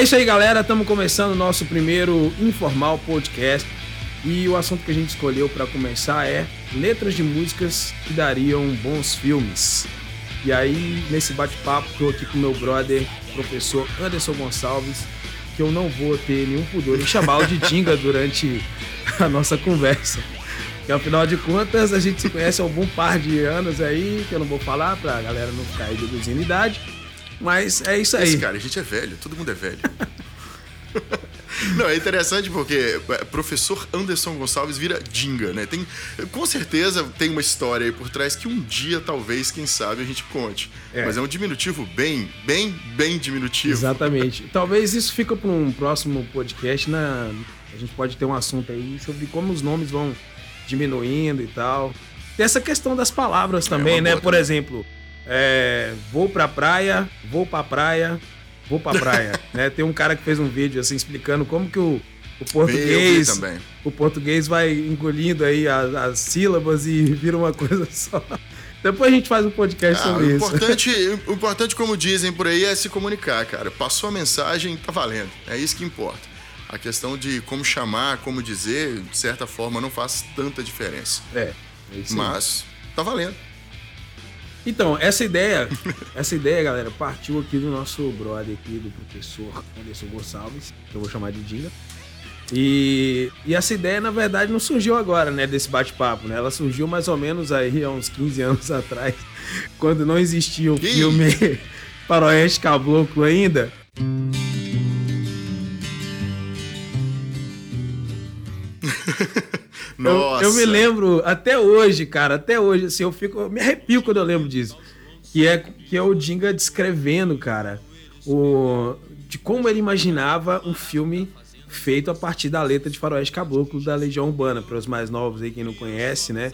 É isso aí, galera. Estamos começando o nosso primeiro informal podcast. E o assunto que a gente escolheu para começar é letras de músicas que dariam bons filmes. E aí, nesse bate-papo, estou aqui com meu brother, professor Anderson Gonçalves, que eu não vou ter nenhum pudor em chamá-lo de Dinga durante a nossa conversa. Que afinal de contas, a gente se conhece há um bom par de anos aí, que eu não vou falar pra galera não ficar aí deduzindo idade. Mas é isso aí. Esse cara, a gente é velho, todo mundo é velho. Não, é interessante porque é, professor Anderson Gonçalves vira Dinga, né? Tem, com certeza tem uma história aí por trás que um dia, talvez, quem sabe, a gente conte. É. Mas é um diminutivo bem, bem, bem diminutivo. Exatamente. talvez isso fica para um próximo podcast. Na... A gente pode ter um assunto aí sobre como os nomes vão diminuindo e tal. Tem essa questão das palavras é também, é né? Por também. exemplo, é, vou pra praia, vou pra praia, vou pra praia. né? Tem um cara que fez um vídeo assim explicando como que o, o português. O português vai engolindo aí as, as, sílabas e vira uma coisa só. Depois a gente faz um podcast ah, sobre o importante, isso. O importante, como dizem por aí, é se comunicar, cara. Passou a mensagem, tá valendo. É isso que importa. A questão de como chamar, como dizer, de certa forma, não faz tanta diferença. É. é Mas tá valendo. Então, essa ideia, essa ideia, galera, partiu aqui do nosso brother aqui, do professor Anderson Gonçalves, que eu vou chamar de Dinga. E, e essa ideia, na verdade, não surgiu agora, né, desse bate-papo, né? Ela surgiu mais ou menos aí há uns 15 anos atrás, quando não existia o Ih. filme Faroeste Caboclo ainda. Nossa. Eu, eu, me lembro até hoje, cara, até hoje, assim, eu fico, eu me arrepio quando eu lembro disso. Que é, que é o Dinga descrevendo, cara, o, de como ele imaginava um filme feito a partir da letra de Faroeste Caboclo da Legião Urbana. Para os mais novos aí, quem não conhece, né?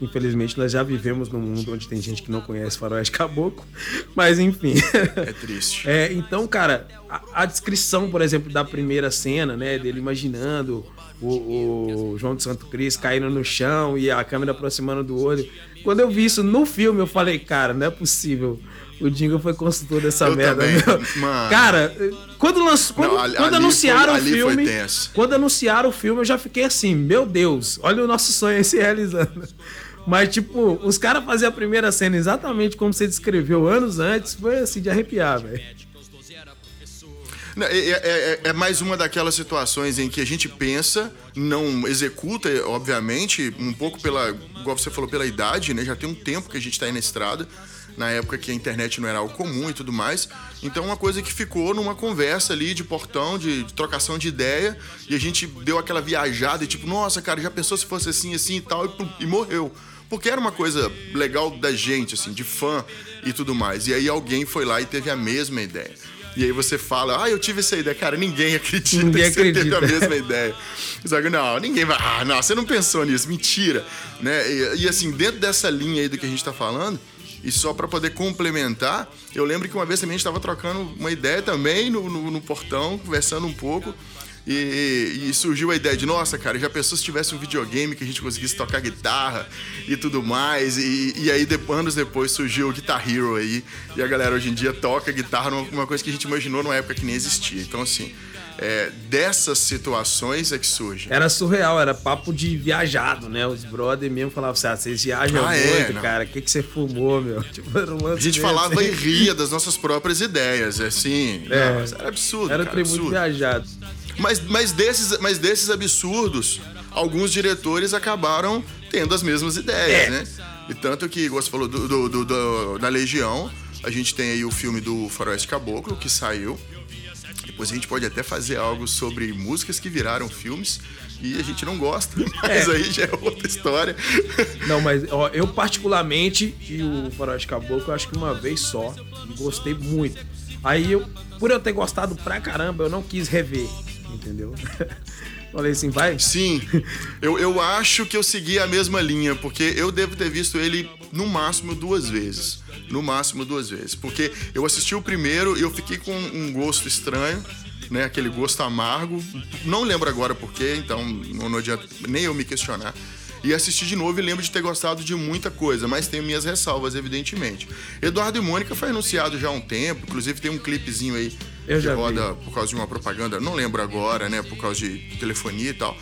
Infelizmente, nós já vivemos num mundo onde tem gente que não conhece Faroeste Caboclo, mas enfim. É triste. É, então, cara, a, a, descrição, por exemplo, da primeira cena, né, dele imaginando o, o, João de Santo Cristo caindo no chão e a câmera aproximando do olho. Quando eu vi isso no filme, eu falei, cara, não é possível. O Dingo foi consultor dessa eu merda. Cara, quando, lanç... quando, não, ali, quando anunciaram foi, o filme. Quando anunciaram o filme, eu já fiquei assim, meu Deus, olha o nosso sonho aí se realizando. Mas, tipo, os caras faziam a primeira cena exatamente como você descreveu anos antes, foi assim de arrepiar, velho. É, é, é, é, mais uma daquelas situações em que a gente pensa, não executa, obviamente, um pouco pela, igual você falou, pela idade, né? Já tem um tempo que a gente está aí na estrada, na época que a internet não era algo comum e tudo mais. Então, uma coisa que ficou numa conversa ali de portão, de, de trocação de ideia, e a gente deu aquela viajada e tipo, nossa, cara, já pensou se fosse assim, assim e tal, e, e morreu porque era uma coisa legal da gente, assim, de fã e tudo mais. E aí alguém foi lá e teve a mesma ideia. E aí você fala, ah, eu tive essa ideia. Cara, ninguém acredita ninguém que você acredita. teve a mesma ideia. Só que não, ninguém vai, ah, não, você não pensou nisso, mentira. Né? E, e assim, dentro dessa linha aí do que a gente tá falando, e só para poder complementar, eu lembro que uma vez também a gente estava trocando uma ideia também no, no, no portão, conversando um pouco. E, e, surgiu a ideia de, nossa, cara, já pensou se tivesse um videogame que a gente conseguisse tocar guitarra e tudo mais. E, e aí, anos depois, surgiu o Guitar Hero aí. E a galera hoje em dia toca guitarra, uma coisa que a gente imaginou numa época que nem existia. Então, assim, é, dessas situações é que surge. Era surreal, era papo de viajado, né? Os brother mesmo falavam assim: ah, vocês viajam ah, é, muito, é, cara. O que, que você fumou, meu? Tipo, um A gente falava assim. e ria das nossas próprias ideias, assim. É, não, era absurdo. Era cara, tributo absurdo. viajado. Mas, mas, desses, mas desses absurdos, alguns diretores acabaram tendo as mesmas ideias, é. né? E tanto que, você falou do, do, do, do, da Legião, a gente tem aí o filme do Faroeste Caboclo, que saiu. Depois a gente pode até fazer algo sobre músicas que viraram filmes e a gente não gosta, mas é. aí já é outra história. Não, mas ó, eu particularmente, e o Faroeste Caboclo, eu acho que uma vez só, gostei muito. Aí eu, por eu ter gostado pra caramba, eu não quis rever entendeu? Falei assim, vai? Sim, eu, eu acho que eu segui a mesma linha, porque eu devo ter visto ele no máximo duas vezes. No máximo duas vezes. Porque eu assisti o primeiro e eu fiquei com um gosto estranho, né? Aquele gosto amargo. Não lembro agora porquê, então não, não adianta nem eu me questionar. E assisti de novo e lembro de ter gostado de muita coisa, mas tenho minhas ressalvas, evidentemente. Eduardo e Mônica foi anunciado já há um tempo, inclusive tem um clipezinho aí Eu que roda por causa de uma propaganda, não lembro agora, né? Por causa de telefonia e tal.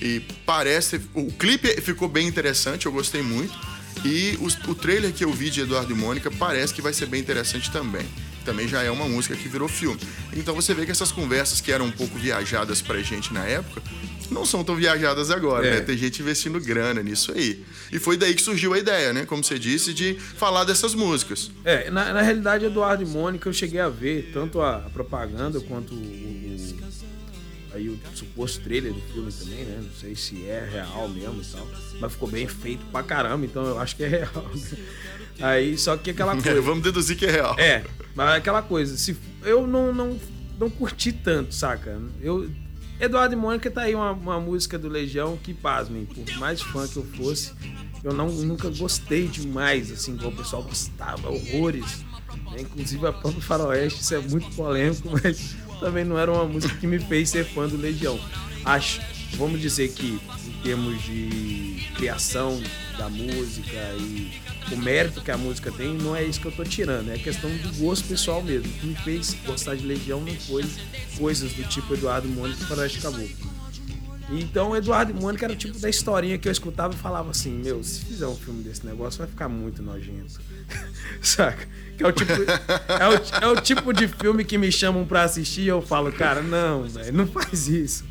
E parece. O clipe ficou bem interessante, eu gostei muito. E o, o trailer que eu vi de Eduardo e Mônica parece que vai ser bem interessante também. Também já é uma música que virou filme. Então você vê que essas conversas que eram um pouco viajadas pra gente na época, não são tão viajadas agora, É. né? Tem gente investindo grana nisso aí. E foi daí que surgiu a ideia, né? Como você disse, de falar dessas músicas. É, na, na realidade, Eduardo e Mônica eu cheguei a ver tanto a, a propaganda quanto o, o- aí o suposto trailer do filme também, né? Não sei se é real mesmo e tal. Mas ficou bem feito pra caramba, então eu acho que é real. Aí, só que aquela coisa. Vamos deduzir que é real. É, mas aquela coisa, se eu não, não, não curti tanto, saca? Eu, Eduardo e Mônica tá aí uma, uma música do Legião que, pasmem, por mais fã que eu fosse, eu não, nunca gostei demais, assim, igual o pessoal gostava, horrores. né? Inclusive a própria Faroeste, isso é muito polêmico, mas também não era uma música que me fez ser fã do Legião. Acho, vamos dizer que termos de criação da música e o mérito que a música tem, não é isso que eu tô tirando, é questão do gosto pessoal mesmo. O que me fez gostar de Legião não foi coisas do tipo Eduardo Mônica Faroeste Caboclo. Então, Eduardo e Mônica era o tipo da historinha que eu escutava e falava assim: Meu, se fizer um filme desse negócio, vai ficar muito nojento. Saca? Que é o, tipo, é, o, é o tipo de filme que me chamam pra assistir e eu falo: Cara, não, velho, não faz isso.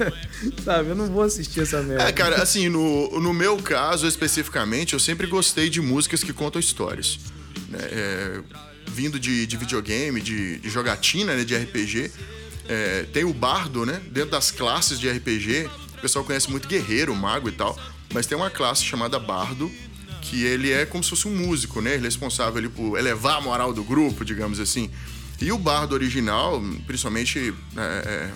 Sabe? Eu não vou assistir essa merda. É, cara, assim, no, no meu caso especificamente, eu sempre gostei de músicas que contam histórias. né? É, vindo de, de videogame, de, de jogatina, né, de RPG. É, tem o bardo, né? Dentro das classes de RPG, o pessoal conhece muito guerreiro, mago e tal, mas tem uma classe chamada bardo, que ele é como se fosse um músico, né? Ele é responsável ali por elevar a moral do grupo, digamos assim. E o bardo original, principalmente é, é,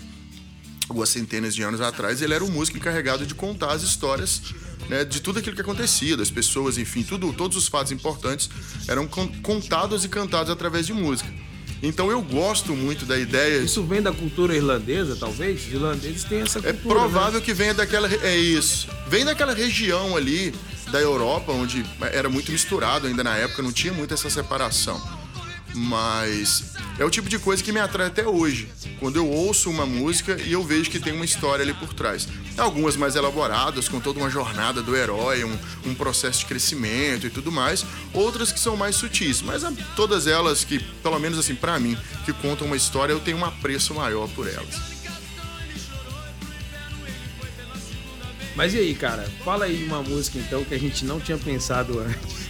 algumas centenas de anos atrás, ele era o músico encarregado de contar as histórias né, de tudo aquilo que acontecia, das pessoas, enfim, tudo, todos os fatos importantes eram con- contados e cantados através de música. Então eu gosto muito da ideia. Isso vem da cultura irlandesa, talvez? Os irlandeses têm essa É cultura. provável né? que venha daquela. É isso. Vem daquela região ali da Europa, onde era muito misturado ainda na época, não tinha muito essa separação. Mas é o tipo de coisa que me atrai até hoje. Quando eu ouço uma música e eu vejo que tem uma história ali por trás. Algumas mais elaboradas, com toda uma jornada do herói, um, um processo de crescimento e tudo mais. Outras que são mais sutis. Mas todas elas que, pelo menos assim, pra mim, que contam uma história, eu tenho um apreço maior por elas. Mas e aí, cara? Fala aí uma música então que a gente não tinha pensado antes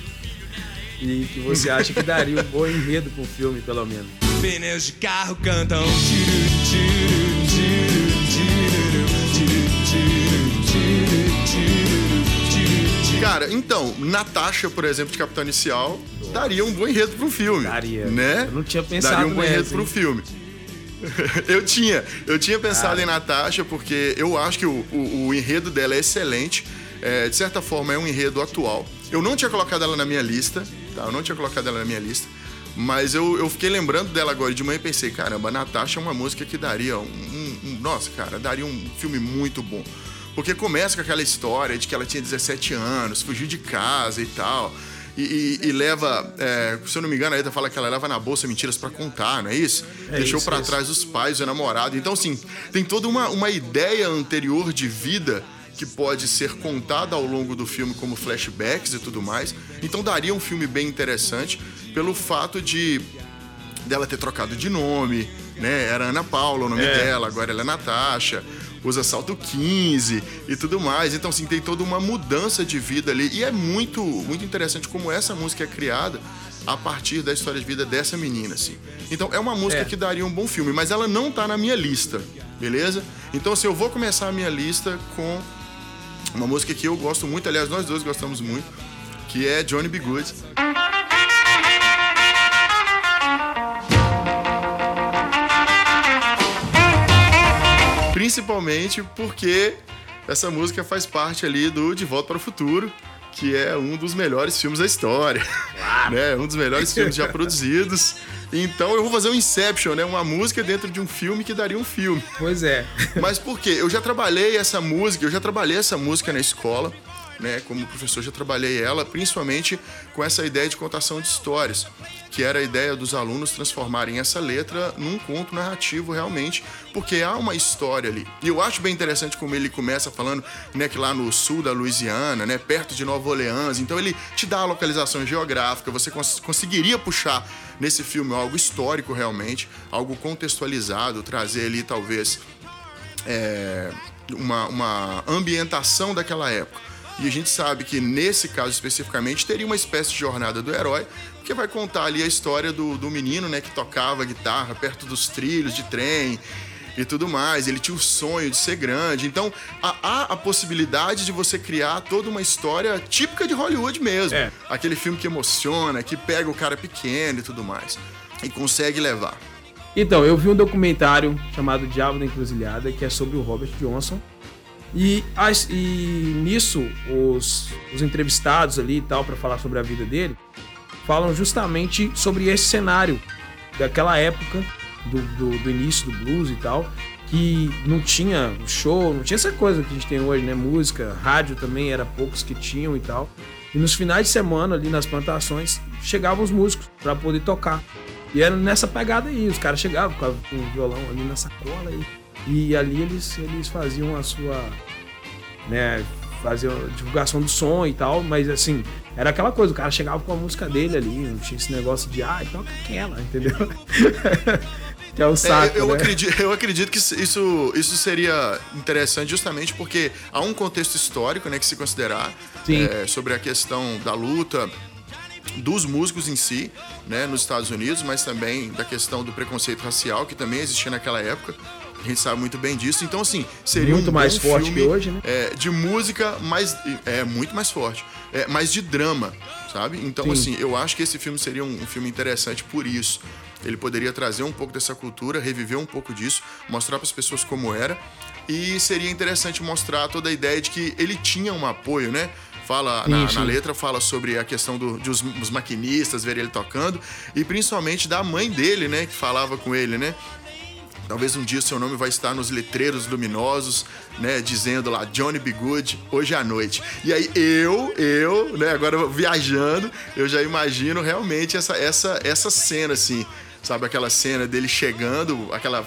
e que você acha que daria um bom enredo pro filme, pelo menos. Pneus de carro cantam. Cara, então, Natasha, por exemplo, de Capitão Inicial, Nossa. daria um bom enredo para filme. Daria. Né? Eu não tinha pensado Daria um bom enredo para filme. eu tinha. Eu tinha pensado ah. em Natasha porque eu acho que o, o, o enredo dela é excelente. É, de certa forma, é um enredo atual. Eu não tinha colocado ela na minha lista, tá? Eu não tinha colocado ela na minha lista. Mas eu, eu fiquei lembrando dela agora de manhã e pensei, caramba, Natasha é uma música que daria um, um- um- Nossa, cara, daria um filme muito bom. Porque começa com aquela história de que ela tinha 17 anos, fugiu de casa e tal. E, e- e leva, é, se eu não me engano, a Eda fala que ela leva na bolsa mentiras pra contar, não é isso? É Deixou é isso. trás os pais, o namorado. Então, assim, tem toda uma, uma ideia anterior de vida que pode ser contada ao longo do filme como flashbacks e tudo mais. Então daria um filme bem interessante pelo fato de dela ter trocado de nome, né? Era Ana Paula o nome É. dela, agora ela é Natasha, usa salto 15 e tudo mais. Então, assim, tem toda uma mudança de vida ali. E é muito, muito interessante como essa música é criada a partir da história de vida dessa menina, assim. Então, é uma música É. que daria um bom filme, mas ela não tá na minha lista, beleza? Então, assim, eu vou começar a minha lista com uma música que eu gosto muito, aliás, nós dois gostamos muito, que é Johnny B. Good. Principalmente porque essa música faz parte ali do De Volta para o Futuro, que é um dos melhores filmes da história. né? Um dos melhores filmes já produzidos. Então eu vou fazer um Inception, né? Uma música dentro de um filme que daria um filme. Pois é. Mas por quê? Eu já trabalhei essa música, eu já trabalhei essa música na escola. Né? Como professor já trabalhei ela, principalmente com essa ideia de contação de histórias, que era a ideia dos alunos transformarem essa letra num conto narrativo realmente, porque há uma história ali. E eu acho bem interessante como ele começa falando, né, que lá no sul da Louisiana, né, perto de Nova Orleans, então ele te dá a localização geográfica, você cons conseguiria puxar nesse filme algo histórico realmente, algo contextualizado, trazer ali talvez é, uma, uma ambientação daquela época. E a gente sabe que nesse caso especificamente teria uma espécie de jornada do herói, que vai contar ali a história do, do menino, né, que tocava guitarra perto dos trilhos de trem e tudo mais. Ele tinha o sonho de ser grande. Então há, há a possibilidade de você criar toda uma história típica de Hollywood mesmo. É. Aquele filme que emociona, que pega o cara pequeno e tudo mais. E consegue levar. Então, eu vi um documentário chamado Diabo da Encruzilhada, que é sobre o Robert Johnson. E, as- e nisso, os, os entrevistados ali e tal, para falar sobre a vida dele, falam justamente sobre esse cenário daquela época, do, do, do início do blues e tal, que não tinha show, não tinha essa coisa que a gente tem hoje, né? Música, rádio também, era poucos que tinham e tal. E nos finais de semana, ali nas plantações, chegavam os músicos para poder tocar. E era nessa pegada aí, os caras chegavam com, o violão ali na sacola e, e ali eles, eles faziam a sua. né, faziam a divulgação do som e tal, mas assim, era aquela coisa, o cara chegava com a música dele ali, não tinha esse negócio de, ah, toca aquela, entendeu? que é o saco, É, eu, né? acredito, eu acredito que isso, isso seria interessante justamente porque há um contexto histórico né, que se considerar é, sobre a questão da luta dos músicos em si, né, nos Estados Unidos, mas também da questão do preconceito racial que também existia naquela época. A gente sabe muito bem disso. Então, assim, seria Muito um mais forte filme, que hoje, né? é, de música, mas é muito mais forte. É, mas de drama, sabe? Então, Sim. assim, eu acho que esse filme seria um, um filme interessante por isso. Ele poderia trazer um pouco dessa cultura, reviver um pouco disso, mostrar para as pessoas como era. E seria interessante mostrar toda a ideia de que ele tinha um apoio, né? Fala na, na letra, fala sobre a questão do, de os, os maquinistas verem ele tocando e principalmente da mãe dele, né? Que falava com ele, né? Talvez um dia seu nome vai estar nos letreiros luminosos, né? Dizendo lá, Johnny B. Good, hoje à noite. E aí eu, eu, né? Agora viajando, eu já imagino realmente essa, essa, essa cena, assim. Sabe aquela cena dele chegando, aquela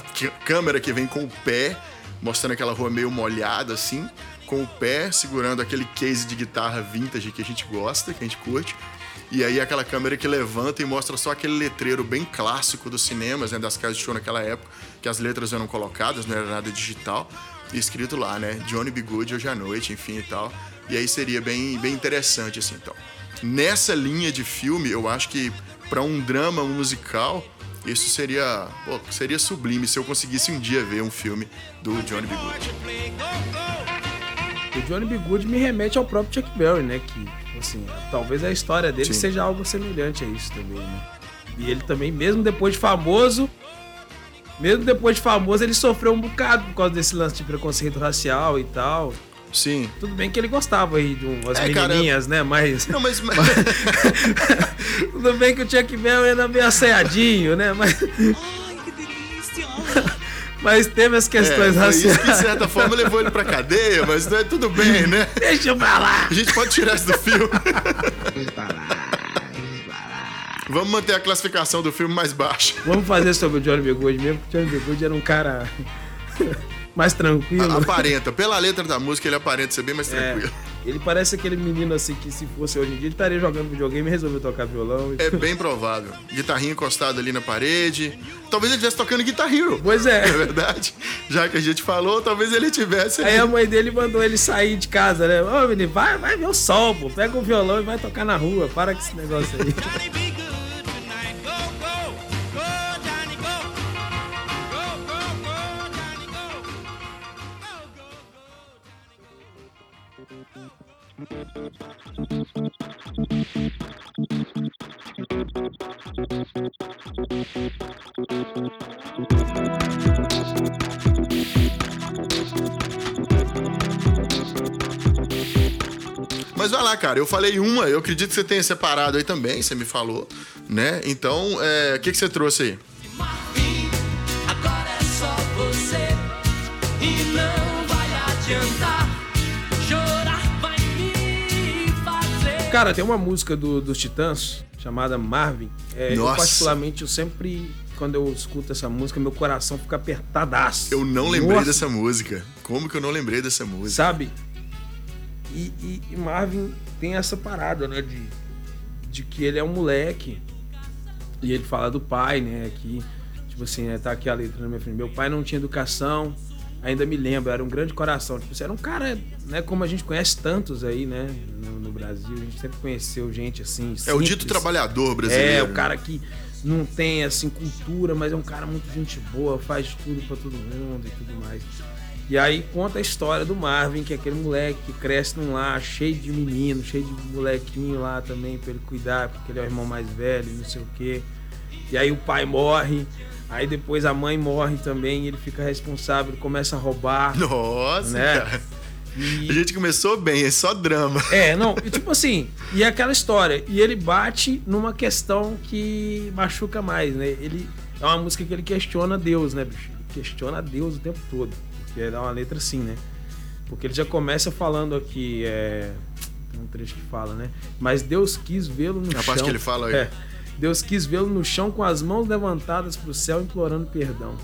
câmera que vem com o pé, mostrando aquela rua meio molhada, assim. Com o pé, segurando aquele case de guitarra vintage que a gente gosta, que a gente curte. E aí aquela câmera que levanta e mostra só aquele letreiro bem clássico dos cinemas, né, das casas de show naquela época, que as letras eram colocadas, não era nada digital, e escrito lá, né, Johnny B. Good hoje à noite, enfim e tal. E aí seria bem, bem interessante assim, então. Nessa linha de filme, eu acho que para um drama musical, isso seria, pô, seria sublime se eu conseguisse um dia ver um filme do Johnny B. Good. O Johnny B. Good me remete ao próprio Chuck Berry, né? Que, assim, talvez a história dele Sim. seja algo semelhante a isso também, né? E ele também, mesmo depois de famoso, mesmo depois de famoso, ele sofreu um bocado por causa desse lance de preconceito racial e tal. Sim. Tudo bem que ele gostava aí de umas É, cara, menininhas, né? Mas Não, mas, mas tudo bem que o Chuck Berry era meio assanhadinho, né? Mas! Mas teve as é, questões isso raciais. que de certa forma levou ele pra cadeia, mas né, tudo bem, né? Deixa eu falar! A gente pode tirar isso do filme. Vamos manter a classificação do filme mais baixa. Vamos fazer sobre o Johnny B. Good mesmo, porque o Johnny B. Good era um cara mais tranquilo. Aparenta. Pela letra da música, ele aparenta ser bem mais É, tranquilo. ele parece aquele menino assim que se fosse hoje em dia ele estaria jogando videogame e resolveu tocar violão. É bem provável. Guitarrinha encostada ali na parede. Talvez ele estivesse tocando Guitar Hero. Pois é. É verdade. Já que a gente falou, talvez ele tivesse. Aí ali. a mãe dele mandou ele sair de casa, né? Ô, menino, vai, vai ver o sol, pô. Pega o violão e vai tocar na rua. Para com esse negócio aí. cara. Eu falei uma, eu acredito que você tenha separado aí também, você me falou, né? Então, é, o que, que você trouxe aí? Agora é só você e não vai adiantar. Chorar vai me Cara, tem uma música do, dos Titãs chamada Marvin. É, eu, Nossa. particularmente, eu sempre, quando eu escuto essa música, meu coração fica apertadaço. Eu não lembrei Nossa, dessa música. Como que eu não lembrei dessa música? Sabe? E, e- e Marvin tem essa parada, né? De, de que ele é um moleque. E ele fala do pai, né? Que, tipo assim, né, tá aqui a letra na minha frente. Meu pai não tinha educação, ainda me lembro, era um grande coração. Tipo, assim, era um cara, né? Como a gente conhece tantos aí, né? No, no Brasil, a gente sempre conheceu gente assim. É o dito simples. trabalhador brasileiro. É, o né? cara que não tem assim cultura, mas é um cara muito gente boa, faz tudo pra todo mundo e tudo mais. E aí conta a história do Marvin, que é aquele moleque que cresce num lar cheio de menino, cheio de molequinho lá também pra ele cuidar, porque ele é o irmão mais velho, não sei o quê. E aí o pai morre, aí depois a mãe morre também, e ele fica responsável, ele começa a roubar, Nossa, né? cara. E- A gente começou bem, é só drama. é, não, e tipo assim, e é aquela história, e ele bate numa questão que machuca mais, né? Ele é uma música que ele questiona Deus, né, bicho? Ele questiona Deus o tempo todo, porque é uma letra assim, né? Porque ele já começa falando aqui, é, tem um trecho que fala, né? Mas Deus quis vê-lo no A chão. parte que ele fala aí. É. Deus quis vê-lo no chão com as mãos levantadas pro céu implorando perdão.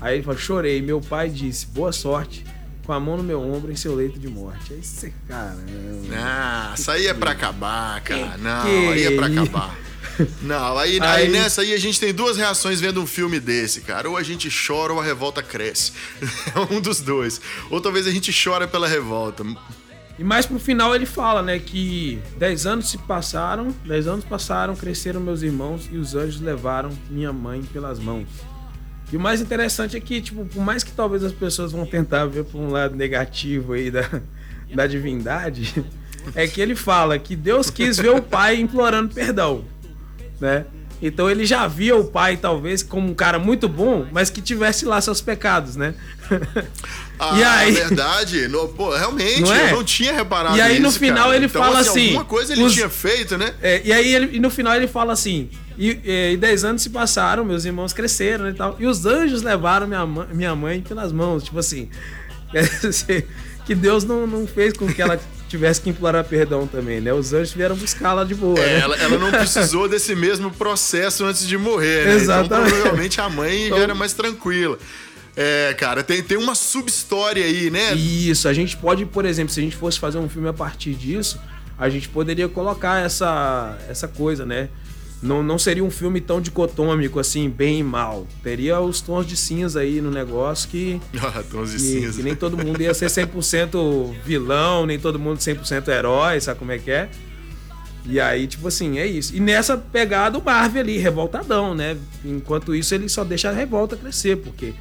Aí ele fala: "Chorei, meu pai disse: "Boa sorte" com a mão no meu ombro em seu leito de morte. Aí você, cara, Ah, isso aí é pra acabar, cara. Não, Que aí é pra acabar. Não, aí, aí... Aí- nessa aí a gente tem duas reações vendo um filme desse, cara. Ou a gente chora ou a revolta cresce. É um dos dois. Ou talvez a gente chora pela revolta. E mais pro final ele fala, né, que 10 anos se passaram, 10 anos passaram, cresceram meus irmãos e os anjos levaram minha mãe pelas mãos. E o mais interessante é que, tipo, por mais que talvez as pessoas vão tentar ver por um lado negativo aí da, da divindade, é que ele fala que Deus quis ver o pai implorando perdão, né? Então ele já via o pai, talvez, como um cara muito bom, mas que tivesse lá seus pecados, né? Ah, E aí- verdade. No, pô, realmente, Não é? eu não tinha reparado E aí, no final, cara. ele então, fala assim, Alguma coisa ele os- tinha feito, né? É, e aí ele- e no final ele fala assim: e, e 10 anos se passaram, meus irmãos cresceram né, e tal. E os anjos levaram minha, mãe- minha mãe pelas mãos. Tipo assim, quer dizer, que Deus não, não fez com que ela tivesse que implorar perdão também, né? Os anjos vieram buscá-la de boa. É, né? ela, ela não precisou desse mesmo processo antes de morrer, né? Então, Exatamente. provavelmente a mãe Então- já era mais tranquila. É, cara, tem, tem uma sub-história aí, né? Isso, a gente pode, por exemplo, se a gente fosse fazer um filme a partir disso, a gente poderia colocar essa, essa coisa, né? Não, não seria um filme tão dicotômico assim, bem e mal. Teria os tons de cinza aí no negócio que Ah, tons de Que, cinza. que nem todo mundo ia ser 100% vilão, nem todo mundo 100% herói, sabe como é que é? E aí, tipo assim, é isso. E nessa pegada, o Marvel ali, revoltadão, né? Enquanto isso, ele só deixa a revolta crescer, porque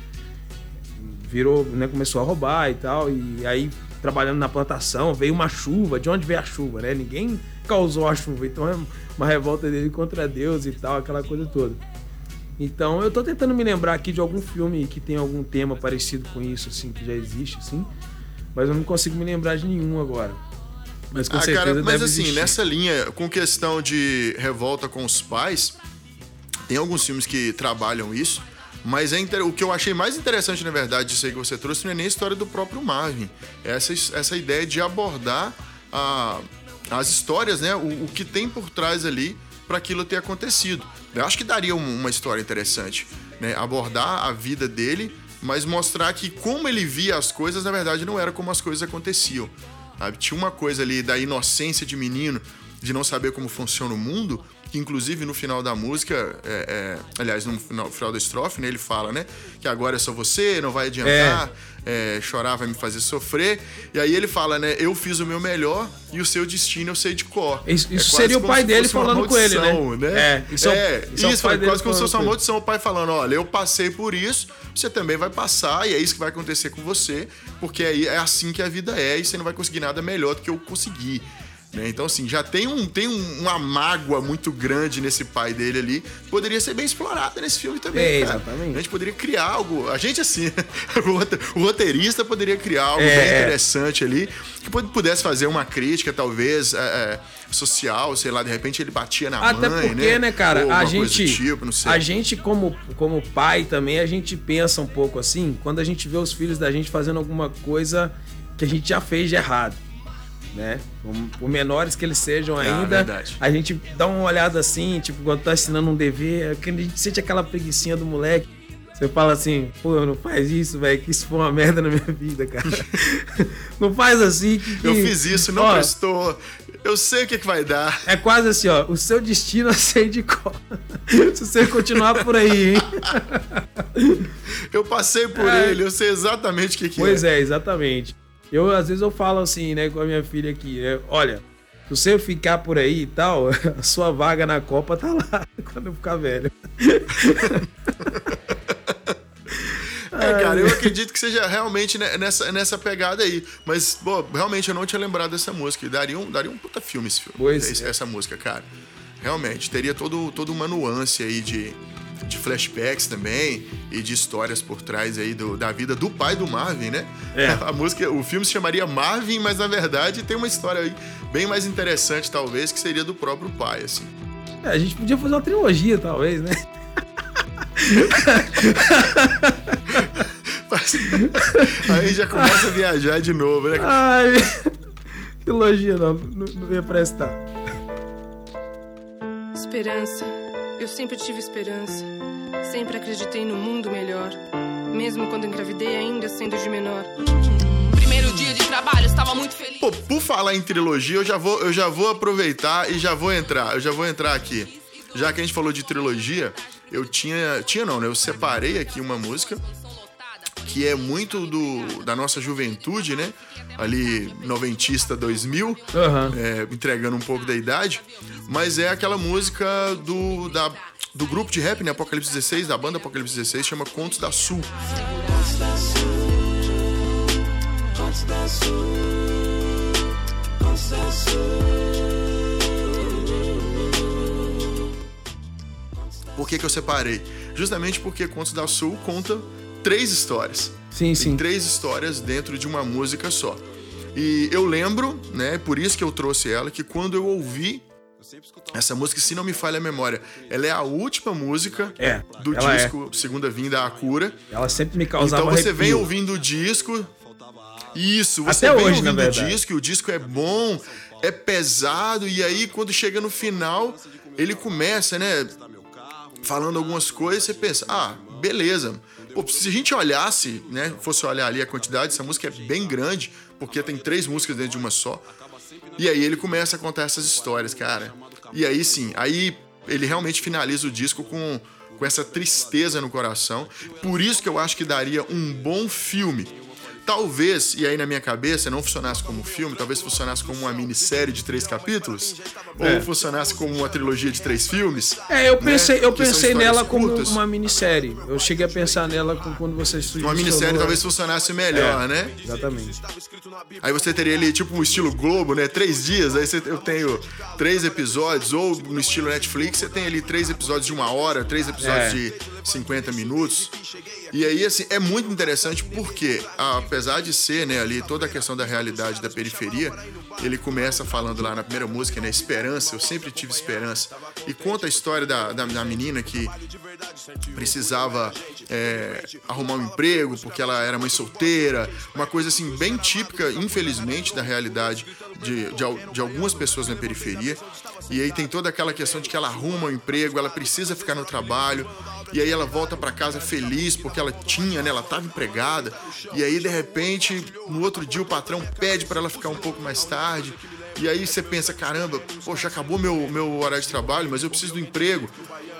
virou, né? Começou a roubar e tal. E aí, trabalhando na plantação, veio uma chuva. De onde veio a chuva, né? Ninguém causou a chuva. Então é uma revolta dele contra Deus e tal, aquela coisa toda. Então eu tô tentando me lembrar aqui de algum filme que tem algum tema parecido com isso, assim, que já existe, assim. Mas eu não consigo me lembrar de nenhum agora. Mas com Ah, certeza cara, mas deve assim, existir. nessa linha, com questão de revolta com os pais, tem alguns filmes que trabalham isso, mas é inter- o que eu achei mais interessante, na verdade, disso aí que você trouxe, não é nem a história do próprio Marvin. É essa, essa ideia de abordar a- as histórias, né? O, o que tem por trás ali para aquilo ter acontecido. Eu acho que daria um- uma história interessante, né? Abordar a vida dele, mas mostrar que como ele via as coisas, na verdade, não era como as coisas aconteciam. sabe? Tinha uma coisa ali da inocência de menino, de não saber como funciona o mundo, que inclusive no final da música, é, é, aliás, no final, final da estrofe, né, ele fala, né, que agora é só você, não vai adiantar, é, chorar vai me fazer sofrer. E aí ele fala, né, eu fiz o meu melhor e o seu destino eu sei de cor. Isso- É isso quase seria o pai dele falando com ele, né? maldição, É, isso é o- é, isso é isso, é quase como se fosse uma maldição, o pai falando, olha, eu passei por isso, você também vai passar, e é isso que vai acontecer com você, porque aí é assim que a vida é, e você não vai conseguir nada melhor do que eu consegui. Né? Então, assim, já tem, um, tem um- uma mágoa muito grande nesse pai dele ali, poderia ser bem explorada nesse filme também, É, exatamente. A gente poderia criar algo, a gente assim, o rote- o roteirista poderia criar algo É, bem é. interessante ali, que pu- pudesse fazer uma crítica, talvez, é, é, social, sei lá, de repente ele batia na Até mãe, porque, né, cara, Ou a gente, tipo, a gente como, como pai também, a gente pensa um pouco assim, quando a gente vê os filhos da gente fazendo alguma coisa que a gente já fez de errado. Né? Por, menores que eles sejam ainda, verdade. a gente dá uma olhada assim, tipo, quando tá assinando um dever, que a gente sente aquela preguiçinha do moleque. Você fala assim, pô, não faz isso, velho, que isso foi uma merda na minha vida, cara. não faz assim. Que, que- Eu fiz isso, não Ó, prestou. Eu sei o que, que vai dar. É quase assim, ó, o seu destino a ser de cola. Se você continuar por aí, hein? Eu passei por É. ele, eu sei exatamente o que, que Pois é. é, exatamente. Eu, às vezes, eu falo assim, né, com a minha filha aqui, né? Olha, se você ficar por aí e tal, a sua vaga na Copa tá lá quando eu ficar velho. É, cara, eu acredito que seja realmente ne- nessa, nessa pegada aí. Mas, pô, realmente eu não tinha lembrado dessa música. Daria um, daria um puta filme esse filme. Pois esse- é. Essa música, cara. Realmente, teria todo, toda uma nuance aí de, de flashbacks também e de histórias por trás aí do- da vida do pai do Marvin, né? É. A música, o filme se chamaria Marvin, mas na verdade tem uma história aí bem mais interessante, talvez, que seria do próprio pai, assim. É, a gente podia fazer uma trilogia, talvez, né? Aí já começa a viajar de novo, né? Ai, trilogia não, não, não ia prestar. Esperança. Eu sempre tive esperança. Sempre acreditei no mundo melhor. Mesmo quando engravidei, ainda sendo de menor. Primeiro dia de trabalho, estava muito feliz. Pô, por falar em trilogia, eu já vou, eu já vou aproveitar e já vou entrar. Eu já vou entrar aqui. Já que a gente falou de trilogia, eu tinha, tinha não, né? Eu separei aqui uma música que é muito do da nossa juventude, né? Ali noventista 2000, Aham. é, entregando um pouco da idade, mas é aquela música do da do grupo de rap, né? Apocalipse 16, da banda Apocalipse 16, chama Contos da Sul. Por que, que eu separei? Justamente porque Contos da Sul conta três histórias. Sim, Tem sim. três histórias dentro de uma música só. E eu lembro, né, por isso que eu trouxe ela, que quando eu ouvi essa música, se não me falha a memória, ela é a última música É, do é. disco Segunda Vinda à Cura. Ela sempre me causava Então você vem arrepio. ouvindo o disco. Isso, você Até vem hoje, ouvindo o disco, e o disco é bom, é pesado, e aí quando chega no final, ele começa, né? Falando algumas coisas, você pensa, ah, beleza. Pô, se a gente olhasse, né? Fosse olhar ali a quantidade, essa música é bem grande, porque tem três músicas dentro de uma só. E aí ele começa a contar essas histórias, cara. E aí sim, aí ele realmente finaliza o disco com, com essa tristeza no coração. Por isso que eu acho que daria um bom filme. Talvez, e aí na minha cabeça, não funcionasse como filme, talvez funcionasse como uma minissérie de três capítulos, É. ou funcionasse como uma trilogia de três filmes. É, eu né? pensei, eu Que são pensei nela como curtas. uma minissérie. Eu cheguei a pensar nela quando você sugeriu. Uma minissérie talvez funcionasse melhor, né? Exatamente. Aí você teria ali, tipo, um estilo Globo, né? Três dias, aí você, eu tenho três episódios, ou no estilo Netflix, você tem ali três episódios de uma hora, três episódios É. de 50 minutos. E aí, assim, é muito interessante porque, apesar de ser, né, ali toda a questão da realidade da periferia, ele começa falando lá na primeira música, né, esperança, eu sempre tive esperança. E conta a história da, da, da menina que precisava é, arrumar um emprego porque ela era mãe solteira, uma coisa assim bem típica, infelizmente, da realidade de, de, de algumas pessoas na periferia. E aí tem toda aquela questão de que ela arruma um emprego, ela precisa ficar no trabalho, e aí ela volta para casa feliz porque ela tinha, né, ela estava empregada, e aí de repente, no outro dia o patrão pede para ela ficar um pouco mais tarde. E aí você pensa, caramba, poxa, acabou meu, meu horário de trabalho, mas eu preciso do emprego.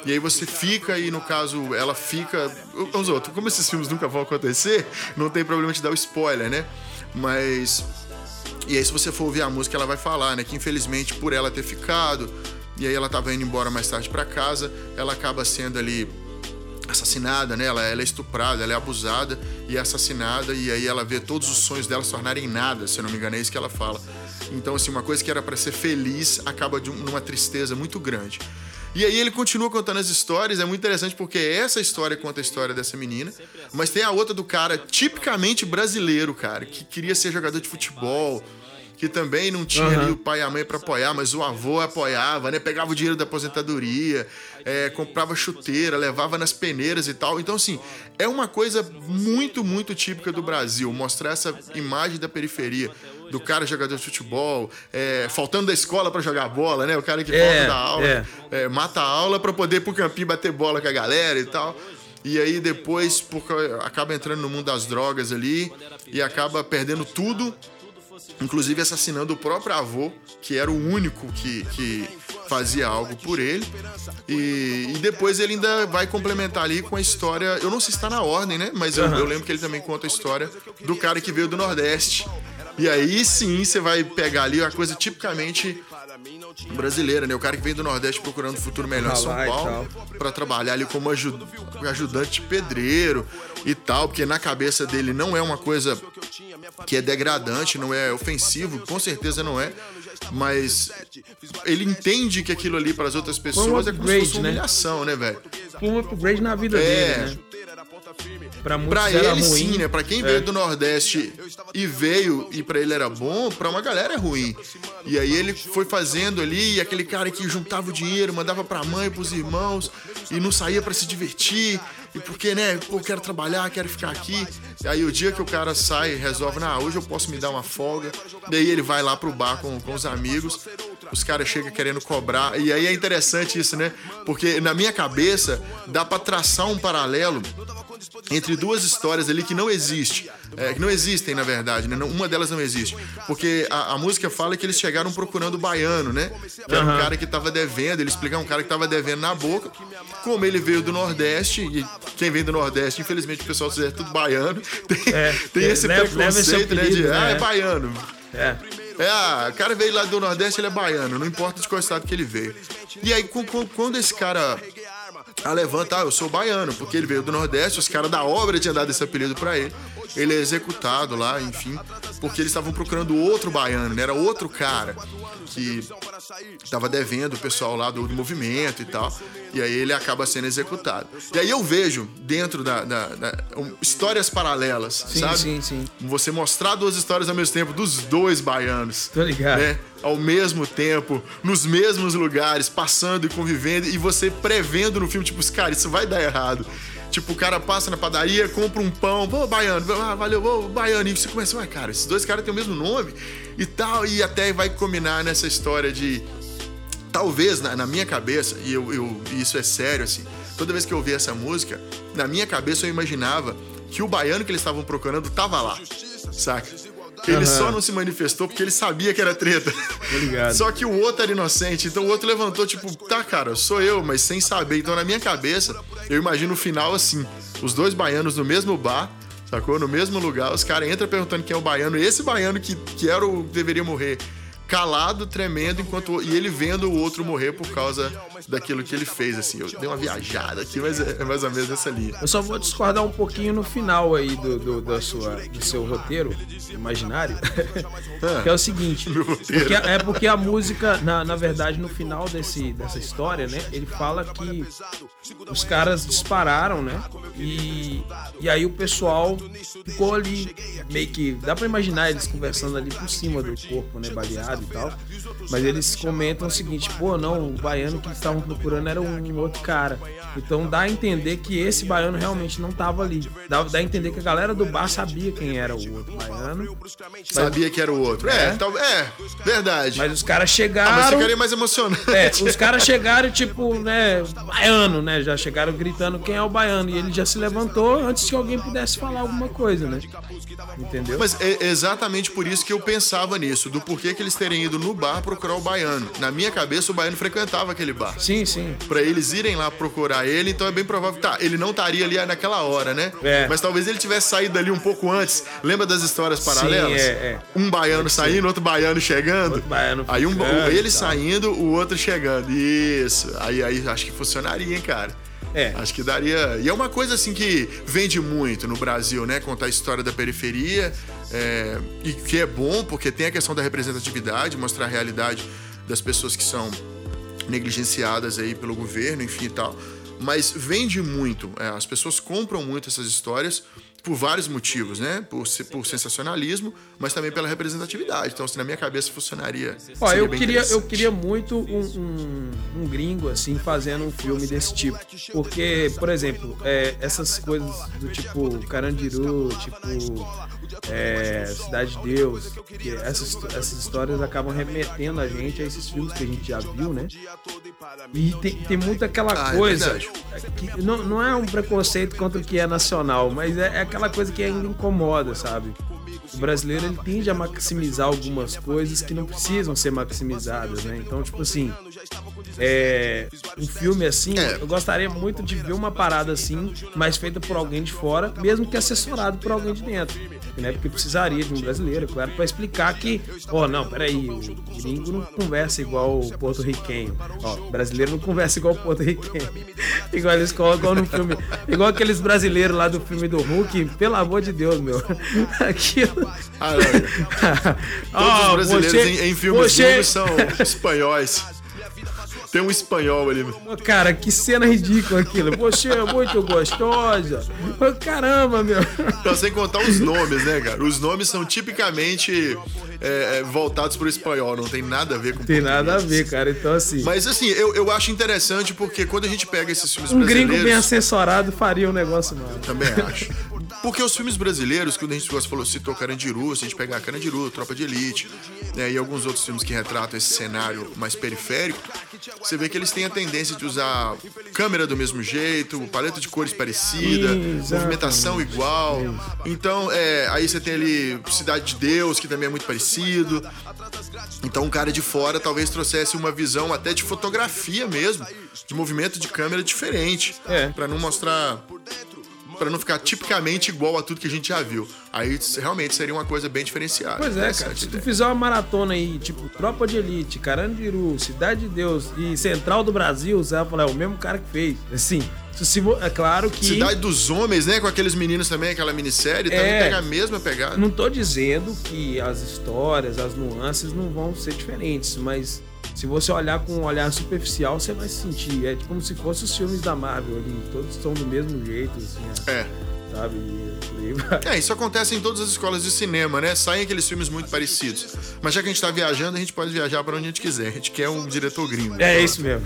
E aí você fica e, no caso, ela fica. Os outros, como esses filmes nunca vão acontecer, não tem problema de dar o spoiler, né? Mas. E aí, se você for ouvir a música, ela vai falar, né? Que infelizmente, por ela ter ficado, e aí ela tava indo embora mais tarde para casa, ela acaba sendo ali assassinada, né? Ela, ela é estuprada, ela é abusada e é assassinada, e aí ela vê todos os sonhos dela se tornarem nada, se eu não me engano, é isso que ela fala. Então, assim, uma coisa que era para ser feliz acaba de um- numa tristeza muito grande. E aí ele continua contando as histórias, é muito interessante porque essa história conta a história dessa menina, mas tem a outra do cara tipicamente brasileiro, cara, que queria ser jogador de futebol, que também não tinha Aham. ali o pai e a mãe pra apoiar, mas o avô apoiava, né? Pegava o dinheiro da aposentadoria, é, comprava chuteira, levava nas peneiras e tal. Então, assim, é uma coisa muito, muito típica do Brasil, mostrar essa imagem da periferia. Do cara jogador de futebol, é, faltando da escola pra jogar bola, né? O cara que É, falta da aula, é. é, mata a aula pra poder ir pro campinho bater bola com a galera e tal. E aí depois porque acaba entrando no mundo das drogas ali e acaba perdendo tudo, inclusive assassinando o próprio avô, que era o único que, que fazia algo por ele. E, e depois ele ainda vai complementar ali com a história. Eu não sei se está na ordem, né? Mas eu, eu lembro que ele também conta a história do cara que veio do Nordeste. E aí sim você vai pegar ali a coisa tipicamente brasileira, né? O cara que vem do Nordeste procurando um futuro melhor em São Paulo para trabalhar ali como aju- ajudante pedreiro e tal, porque na cabeça dele não é uma coisa que é degradante, não é ofensivo, com certeza não é. Mas ele entende que aquilo ali para as outras pessoas é como se upgrade, fosse uma né? humilhação, né, velho? Foi um upgrade na vida É. dele, né? Pra Pra ele ruim. sim, né? Pra quem veio do Nordeste e veio e pra ele era bom, pra uma galera é ruim. E aí ele foi fazendo ali, e aquele cara que juntava o dinheiro, mandava pra mãe, pros irmãos, e não saía pra se divertir. E porque, né, pô, quero trabalhar, quero ficar aqui. E aí o dia que o cara sai, resolve, nah, hoje eu posso me dar uma folga. Daí ele vai lá pro bar com, com os amigos. Os caras chegam querendo cobrar. E aí é interessante isso, né? Porque na minha cabeça dá pra traçar um paralelo entre duas histórias ali que não existe, é, que não existem na verdade, né? Uma delas não existe, porque a, a música fala que eles chegaram procurando o baiano, né? Que era um cara que tava devendo, ele explica um cara que tava devendo na boca, como ele veio do Nordeste e quem vem do Nordeste, infelizmente o pessoal é tudo baiano, tem, É, tem é, esse leva- leva esse preconceito, né? De apelido, ah, né? é baiano. É. É, ah, o cara veio lá do Nordeste, ele é baiano, não importa de qual estado que ele veio. E aí, quando esse cara a levanta, ah, eu sou baiano, porque ele veio do Nordeste, os caras da obra tinham dado esse apelido pra ele. Ele é executado lá, enfim, porque eles estavam procurando outro baiano, né? Era outro cara que tava devendo o pessoal lá do, do movimento e tal. E aí ele acaba sendo executado. E aí eu vejo dentro da, da- da- um, histórias paralelas, Sim, sabe? sim, sim. Você mostrar duas histórias ao mesmo tempo dos dois baianos. Tô ligado. Né? Ao mesmo tempo, nos mesmos lugares, passando e convivendo, e você prevendo no filme, tipo, cara, isso vai dar errado. Tipo, o cara passa na padaria, compra um pão, pô, baiano, valeu, ô, baiano. E você começa, ué, cara, esses dois caras têm o mesmo nome e tal, e até vai combinar nessa história de talvez na, na minha cabeça, e eu, eu- isso é sério, assim, toda vez que eu ouvi essa música, na minha cabeça eu imaginava que o baiano que eles estavam procurando tava lá, saca? Ele Aham. só não se manifestou porque ele sabia que era treta. Só que o outro era inocente, então o outro levantou, tipo, tá, cara, sou eu, mas sem saber. Então na minha cabeça, eu imagino o final assim: os dois baianos no mesmo bar, sacou? No mesmo lugar, os caras entram perguntando quem é o baiano, esse baiano que, que era o que deveria morrer. Calado, tremendo, enquanto e ele vendo o outro morrer por causa daquilo que ele fez, assim. Eu dei uma viajada aqui, mas é é mais ou menos nessa linha. Eu só vou discordar um pouquinho no final aí do, do, da sua, do seu roteiro imaginário. que é o seguinte. Porque, é porque a música, na, na verdade, no final desse, dessa história, né? Ele fala que os caras dispararam, né? E, e aí o pessoal ficou ali, meio que. Dá pra imaginar eles conversando ali por cima do corpo, né? Baleado e tal. Mas eles comentam o seguinte: pô, não, o baiano que eles estavam procurando era um outro cara. Então dá a entender que esse baiano realmente não tava ali. Dá, dá a entender que a galera do bar sabia quem era o outro baiano. Sabia que era o outro. É, É? tal- é verdade. Mas os caras Ah, mas chegaram. ficaria mais emocionante. É, os caras chegaram, tipo, né, baiano, né? Já chegaram gritando quem é o baiano. E ele já se levantou antes que alguém pudesse falar alguma coisa, né? Entendeu? Mas é exatamente por isso que eu pensava nisso, do porquê que eles terem ido no bar procurar o baiano. Na minha cabeça, o baiano frequentava aquele bar. Sim, sim. Pra eles irem lá procurar ele, então é bem provável. Tá, ele não estaria ali naquela hora, né? É. Mas talvez ele tivesse saído ali um pouco antes. Lembra das histórias paralelas? é, é. Um baiano saindo, outro baiano chegando. Outro baiano aí um, ficando ele tal. saindo, o outro chegando. Isso. Aí, aí acho que funcionaria, hein, cara. É. Acho que daria. E é uma coisa assim que vende muito no Brasil, né? Contar a história da periferia. É, E que é bom, porque tem a questão da representatividade, mostrar a realidade das pessoas que são negligenciadas aí pelo governo, enfim e tal. Mas vende muito. é, as pessoas compram muito essas histórias por vários motivos, né? Por, por sensacionalismo, mas também pela representatividade. Então, assim, na minha cabeça funcionaria. Ó, eu queria, eu queria muito um, um- um gringo, assim, fazendo um filme desse tipo. Porque, por exemplo, é, essas coisas do tipo Carandiru, tipo é, Cidade de Deus, que essas, essas histórias acabam remetendo a gente a esses filmes que a gente já viu, né? E tem, tem muito aquela Ah, é coisa. verdade. que não, não é um preconceito contra o que é nacional, mas é, é aquela coisa que ainda incomoda, sabe? O brasileiro ele tende a maximizar algumas coisas que não precisam ser maximizadas, né? Então, tipo assim, é, um filme assim, É. eu gostaria muito de ver uma parada assim, mas feita por alguém de fora, mesmo que assessorado por alguém de dentro. Né? Porque precisaria de um brasileiro, claro, pra explicar que, ó, não, peraí, o gringo não conversa igual o porto-riquenho. Ó, o brasileiro não conversa igual o porto-riquenho. igual eles colocam no filme. Igual aqueles brasileiros lá do filme do Hulk, pelo amor de Deus, meu. Aquilo. Ah, não. Todos os brasileiros em, em filmes você- são espanhóis. Tem um espanhol ali. Cara, que cena ridícula aquilo. Você é muito gostosa. Caramba, meu. Então, sem contar os nomes, né, cara? Os nomes são tipicamente é, é, voltados pro espanhol, não tem nada a ver com Tem nada a ver, cara. Então, assim, Mas assim, eu, eu acho interessante porque quando a gente pega esses filmes um gringo brasileiros. bem assessorado faria um negócio mano. Também acho. Porque os filmes brasileiros, quando a gente falou, citou Carandiru, se a gente pegar Carandiru, Tropa de Elite, né, e alguns outros filmes que retratam esse cenário mais periférico, você vê que eles têm a tendência de usar câmera do mesmo jeito, paleta de cores parecida, Exatamente. movimentação igual. Então, é, aí você tem ali Cidade de Deus, que também é muito parecido. Então, um cara de fora talvez trouxesse uma visão até de fotografia mesmo, de movimento de câmera diferente, É. Pra não mostrar Pra não ficar tipicamente igual a tudo que a gente já viu. Aí realmente seria uma coisa bem diferenciada. Pois é, cara. Se tu fizer uma maratona aí, tipo, Tropa de Elite, Carandiru, Cidade de Deus e Central do Brasil, você vai falar, é o mesmo cara que fez. Assim, se, é claro que. Cidade dos Homens, né? Com aqueles meninos também, aquela minissérie, também É. pega a mesma pegada. Não tô dizendo que as histórias, as nuances não vão ser diferentes, mas se você olhar com um olhar superficial, você vai sentir. É como se fossem os filmes da Marvel ali, todos são do mesmo jeito, assim, É. sabe? E. É, isso acontece em todas as escolas de cinema, né? Saem aqueles filmes muito parecidos. Mas já que a gente tá viajando, a gente pode viajar pra onde a gente quiser. A gente quer um diretor gringo. É isso mesmo.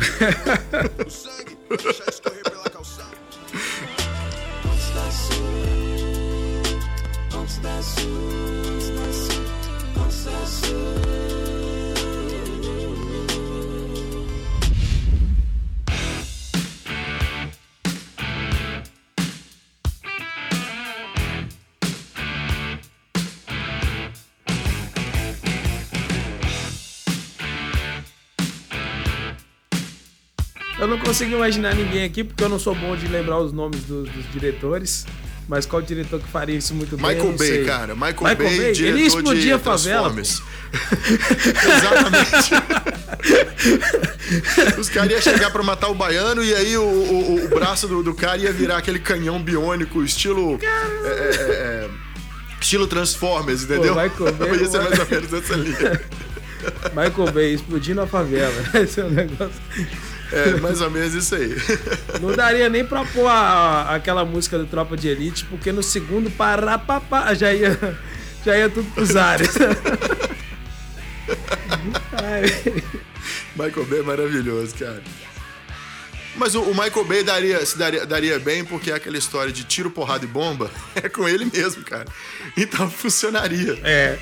Não consigo imaginar ninguém aqui, porque eu não sou bom de lembrar os nomes dos, dos diretores. Mas qual diretor que faria isso muito bem? Michael Bay, sei. cara. Michael, Michael Bay, Bay? Ele explodia a favela. Exatamente. Os caras iam chegar pra matar o baiano e aí o, o- o braço do, do cara ia virar aquele canhão biônico, estilo. é, é, é, é, estilo Transformers, entendeu? Michael Bay, ia ser mais ou menos essa linha. Michael Bay explodindo a favela. Esse é um negócio. É, mais ou menos isso aí. Não daria nem pra pôr a- aquela música do Tropa de Elite, porque no segundo parapapá já ia, já ia tudo pros ares. Michael Bay é maravilhoso, cara. Mas o, o Michael Bay daria, se daria, daria bem porque é aquela história de tiro, porrada e bomba é com ele mesmo, cara. Então funcionaria. É.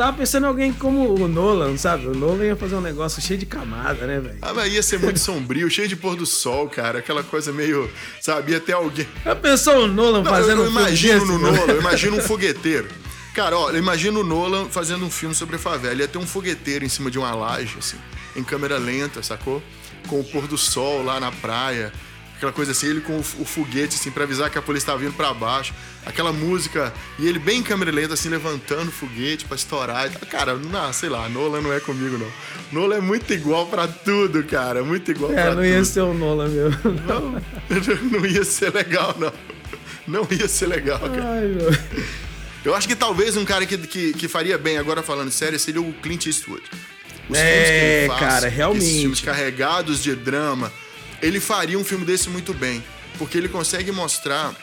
Tava pensando em alguém como o Nolan, sabe? O Nolan ia fazer um negócio cheio de camada, né, velho? Ah, mas ia ser muito sombrio, cheio de pôr do sol, cara. Aquela coisa meio, sabe, ia ter alguém. Já pensou o Nolan Não, fazendo eu, eu um filme imagino desse, no mano? Nolan, eu imagino um fogueteiro. Cara, ó, eu imagino o Nolan fazendo um filme sobre a favela. Ia ter um fogueteiro em cima de uma laje, assim, em câmera lenta, sacou? Com o pôr do sol lá na praia. Aquela coisa assim, ele com o, o foguete, assim, pra avisar que a polícia tá vindo pra baixo. Aquela música, e ele bem em câmera lenta, assim, levantando o foguete pra estourar. Cara, não, sei lá, Nolan não é comigo, não. Nolan é muito igual pra tudo, cara. Muito igual É, pra não ia tudo. ser o Nolan mesmo. Não, não ia ser legal, não. Não ia ser legal, cara. Ai, meu. Eu acho que talvez um cara que, que, que faria bem, agora falando sério, seria o Clint Eastwood. Os É, cara, realmente. Esses filmes carregados de drama. Ele faria um filme desse muito bem. Porque ele consegue mostrar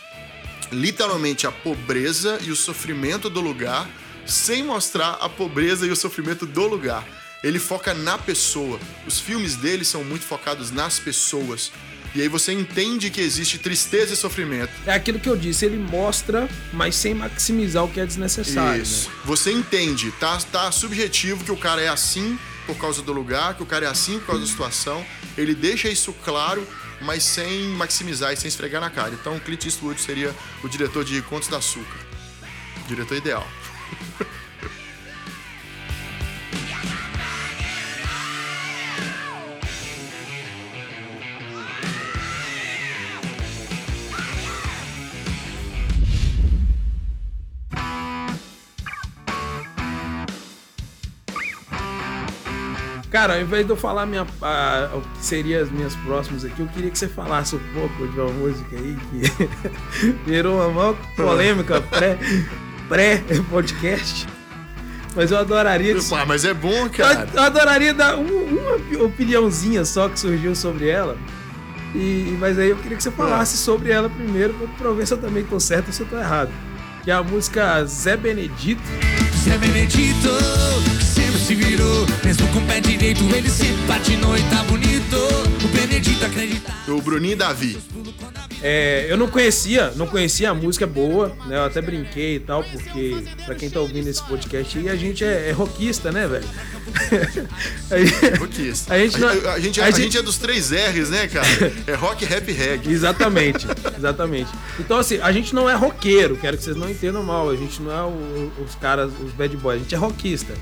literalmente a pobreza e o sofrimento do lugar, sem mostrar a pobreza e o sofrimento do lugar. Ele foca na pessoa. Os filmes dele são muito focados nas pessoas. E aí você entende que existe tristeza e sofrimento. É aquilo que eu disse, ele mostra, mas sem maximizar o que é desnecessário. Isso. né? Você entende, tá, tá subjetivo que o cara é assim por causa do lugar, que o cara é assim por causa da situação. Ele deixa isso claro, mas sem maximizar e sem esfregar na cara. Então, Clint Eastwood seria o diretor de Contos da Açúcar. Diretor ideal. Cara, ao invés de eu falar minha, a- o que seria as minhas próximas aqui, eu queria que você falasse um pouco de uma música aí que virou uma maior polêmica pré- pré-podcast. Mas eu adoraria. mas é bom, Eu, cara. eu adoraria dar um- uma opi- opiniãozinha só que surgiu sobre ela. E, mas aí eu queria que você falasse sobre ela primeiro, pra- pra ver se eu também tô certo ou se eu tô errado. Que é a música Zé Benedito. Zé Benedito sempre se virou, mesmo com o pé direito, ele se patinou e tá bonito. O Benedito acredita. O Bruninho Davi. É, eu não conhecia, não conhecia a música boa, né? Eu até brinquei e tal, porque pra quem tá ouvindo esse podcast aí, a gente é, é rockista, né, velho? Rockista. A gente não- a, gente, é- a a gente- gente é dos três R's, né, cara? É rock, rap reggae. Exatamente, exatamente. Então, assim, a gente não é roqueiro, quero que vocês não entendam mal. A gente não é o- os caras, os bad boys, a gente é rockista.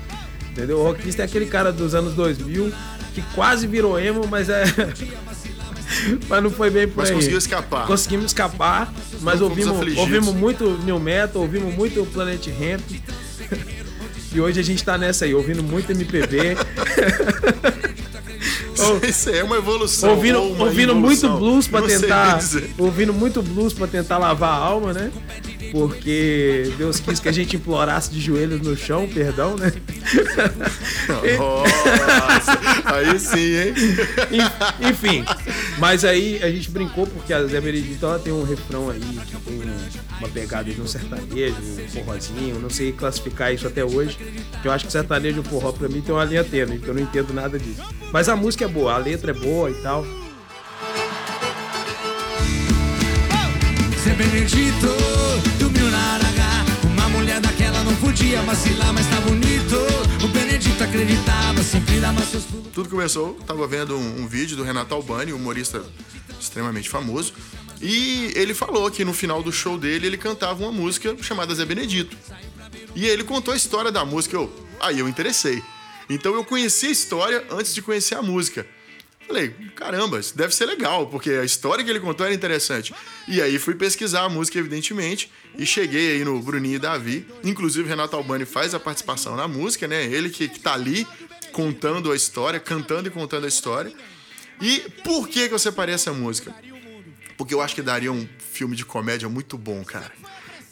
Entendeu? O rockista é aquele cara dos anos 2000 que quase virou emo, mas é. mas não foi bem por Mas aí. conseguiu escapar. Conseguimos escapar, mas Não ouvimos, ouvimos muito New Metal, ouvimos muito Planet Ramp. E hoje a gente tá nessa aí, ouvindo muito MPB. Isso é uma evolução. ouvindo ou uma ouvindo muito involução. blues sei tentar ouvindo muito blues para tentar lavar a alma né porque Deus quis que a gente implorasse de joelhos no chão perdão né Nossa, aí sim, hein? En- enfim mas aí a gente brincou porque a Zé Benedito ela tem um refrão aí que tem um- uma pegada de um sertanejo um forrozinho não sei classificar isso até hoje que eu acho que sertanejo e forró pra mim tem uma linha tênue que eu não entendo nada disso mas a música é boa a letra é boa e tal Zé Benedito dormiu na Aragá. Uma mulher daquela não podia vacilar, mas tá bonito. O Benedito acreditava, sempre dava seus pulos. Tudo começou, tava vendo um, um vídeo do Renato Albani, um humorista extremamente famoso, e ele falou que no final do show dele ele cantava uma música chamada Zé Benedito. E ele contou a história da música, eu, aí eu interessei. Então eu conheci a história antes de conhecer a música. Falei, caramba, isso deve ser legal, porque a história que ele contou era interessante. E aí fui pesquisar a música, evidentemente, e cheguei aí no Bruninho e Davi. Inclusive, Renato Albani faz a participação na música, né? Ele que, que tá ali contando a história, cantando e contando a história. E por que, que eu separei essa música? Porque eu acho que daria um filme de comédia muito bom, cara.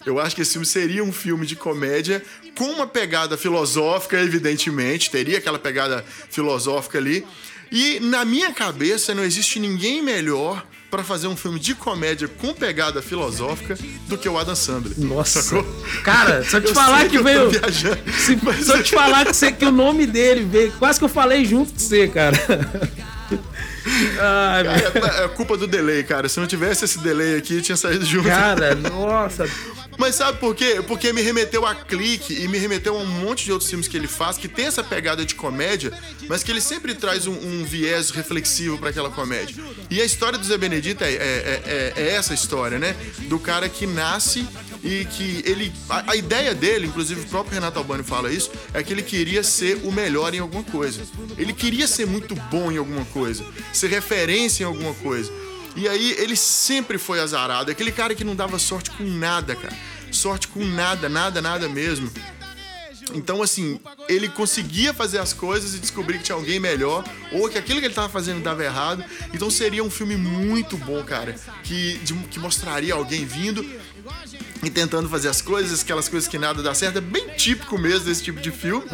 Eu acho que esse filme seria um filme de comédia com uma pegada filosófica, evidentemente, teria aquela pegada filosófica ali. E na minha cabeça não existe ninguém melhor pra fazer um filme de comédia com pegada filosófica do que o Adam Sandler. Nossa. Sacou? Cara, eu te Eu falar que veio. viajando, Se, mas- eu te falar que, você, que o nome dele veio. Quase que eu falei junto com você, cara. Ai, meu. É, é culpa do delay, cara. Se não tivesse esse delay aqui, tinha saído junto. Cara, nossa. Mas sabe por quê? Porque me remeteu a Clique e me remeteu a um monte de outros filmes que ele faz que tem essa pegada de comédia, mas que ele sempre traz um, um viés reflexivo pra aquela comédia. E a história do Zé Benedito é, é- é- é essa história, né? Do cara que nasce e que ele. A, a ideia dele, inclusive o próprio Renato Albani fala isso, é que ele queria ser o melhor em alguma coisa. Ele queria ser muito bom em alguma coisa, ser referência em alguma coisa. E aí ele sempre foi azarado. Aquele cara que não dava sorte com nada, cara. Sorte com nada, nada, nada mesmo. Então, assim, ele conseguia fazer as coisas e descobrir que tinha alguém melhor, ou que aquilo que ele tava fazendo dava errado. Então seria um filme muito bom, cara. Que, de- que mostraria alguém vindo e tentando fazer as coisas, aquelas coisas que nada dá certo. É bem típico mesmo desse tipo de filme,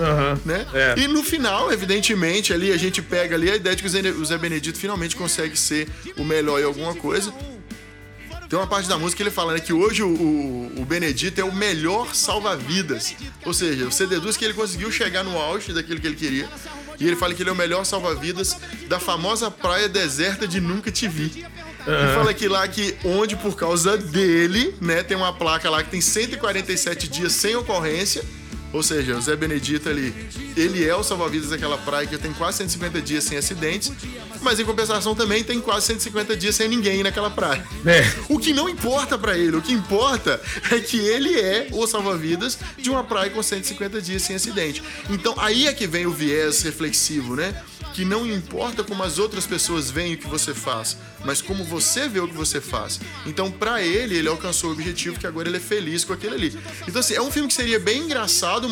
né? é. E no final, evidentemente, ali a gente pega ali a ideia de que o Zé- o Zé Benedito finalmente consegue ser o melhor em alguma coisa. Tem uma parte da música que ele fala né, que hoje o, o, o Benedito é o melhor salva-vidas. Ou seja, você deduz que ele conseguiu chegar no auge daquilo que ele queria. E ele fala que ele é o melhor salva-vidas da famosa praia deserta de Nunca Te Vi. E fala que lá que onde por causa dele, né, tem uma placa lá que tem 147 dias sem ocorrência. Ou seja, o Zé Benedito ali, ele é o salva-vidas daquela praia que tem quase 150 dias sem acidentes, mas em compensação também tem quase 150 dias sem ninguém naquela praia. É. O que não importa pra ele, o que importa é que ele é o salva-vidas de uma praia com 150 dias sem acidente. Então aí é que vem o viés reflexivo, né? Que não importa como as outras pessoas veem o que você faz, mas como você vê o que você faz. Então, pra ele, ele alcançou o objetivo que agora ele é feliz com aquele ali. Então, assim, é um filme que seria bem engraçado,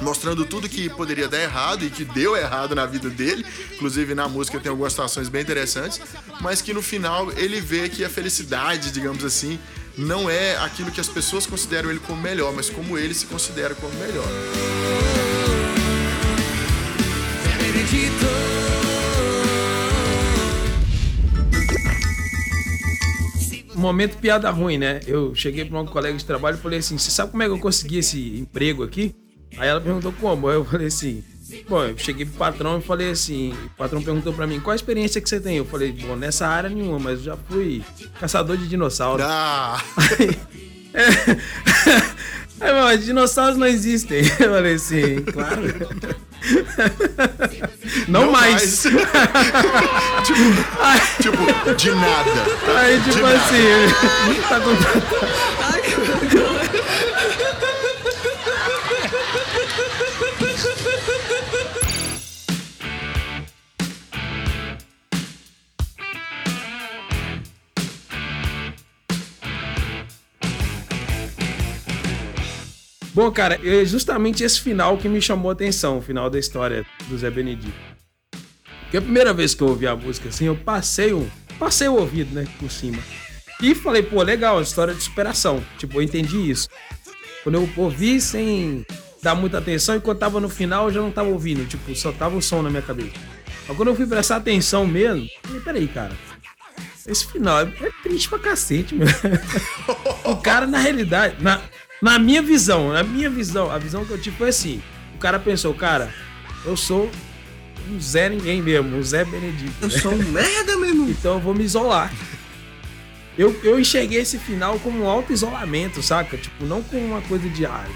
mostrando tudo que poderia dar errado e que deu errado na vida dele. Inclusive na música tem algumas situações bem interessantes, mas que no final ele vê que a felicidade, digamos assim, não é aquilo que as pessoas consideram ele como melhor, mas como ele se considera como melhor. Momento piada ruim, né? Eu cheguei pra uma colega de trabalho e falei assim: Você sabe como é que eu consegui esse emprego aqui? Aí ela perguntou como. Aí eu falei assim: Bom, eu cheguei pro patrão e falei assim: O patrão perguntou pra mim: Qual a experiência que você tem? Eu falei: Bom, nessa área nenhuma, mas eu já fui caçador de dinossauro. Ah, Aí, É, mas dinossauros não existem. Eu falei assim: Claro. Não, mais. tipo, tipo, de nada. Aí, tipo De nada. assim, tá contratado. Bom, cara, é justamente esse final que me chamou a atenção, o final da história do Zé Benedito. Porque a primeira vez que eu ouvi a música, assim, eu passei o, passei o ouvido, né, por cima. E falei, pô, legal, história de superação. Tipo, eu entendi isso. Quando eu ouvi sem dar muita atenção, e quando tava no final, eu já não tava ouvindo. Tipo, só tava o som na minha cabeça. Mas quando eu fui prestar atenção mesmo, falei, peraí, cara. Esse final é, é triste pra cacete, meu. o cara, na realidade, na, na minha visão, na minha visão, a visão que eu tive foi assim. O cara pensou, cara, eu sou um Zé ninguém mesmo, um Zé Benedito. Eu sou um merda, meu irmão. Então eu vou me isolar. Eu, eu enxerguei esse final como um auto-isolamento, saca? Tipo, não como uma coisa de ah,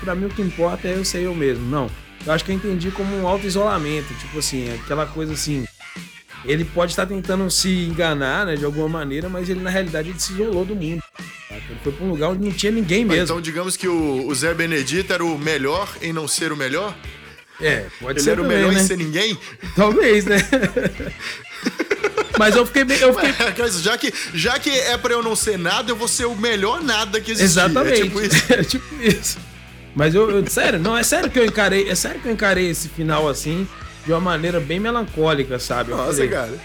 pra mim o que importa é eu ser eu mesmo. Não. Eu acho que eu entendi como um auto-isolamento. Tipo assim, aquela coisa assim. Ele pode estar tentando se enganar, né, de alguma maneira, mas ele na realidade ele se isolou do mundo. Ele foi pra um lugar onde não tinha ninguém mesmo. Então, digamos que o, o Zé Benedito era o melhor em não ser o melhor? é, pode Ele ser era o também, melhor né? em ser ninguém? Talvez, né? mas eu fiquei bem. Eu fiquei... Já que, já que é pra eu não ser nada, eu vou ser o melhor nada que existir. Exatamente. É tipo isso. É tipo isso. Mas eu, eu- sério, não, é sério que eu encarei, é sério que eu encarei esse final assim, de uma maneira bem melancólica, sabe? Eu Nossa, falei, cara.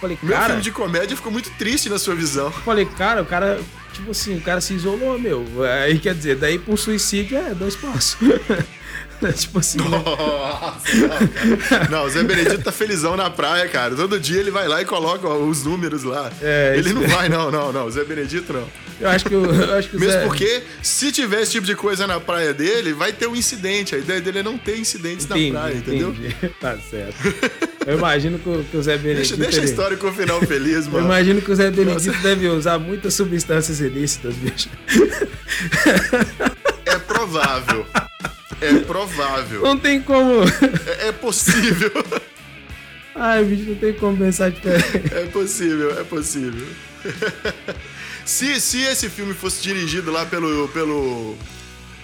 falei, Meu cara, filme de comédia ficou muito triste na sua visão. falei, cara, o cara, tipo assim, o cara se isolou, meu. Aí quer dizer, daí um suicídio é dois passos. tipo assim, né? Nossa, não, cara. Não, o Zé Benedito tá felizão na praia, cara. Todo dia ele vai lá e coloca os números lá. É, ele não é. vai, não, não, não. O Zé Benedito não. eu acho que o- eu acho que o Mesmo Zé- porque, se tiver esse tipo de coisa na praia dele, vai ter um incidente. A ideia dele é não ter incidentes Entendi, na praia, entendeu? entendi. Tá certo. Eu imagino que o, Zé Deixa, Benedito. deixa a ele- história com o final feliz, Eu mano. imagino que o Zé Benedito deve usar muitas substâncias ilícitas, bicho. É provável. É provável. Não tem como. É, é possível. Ai, bicho, não tem como pensar diferente. É possível, é possível. se, se esse filme fosse dirigido lá pelo, pelo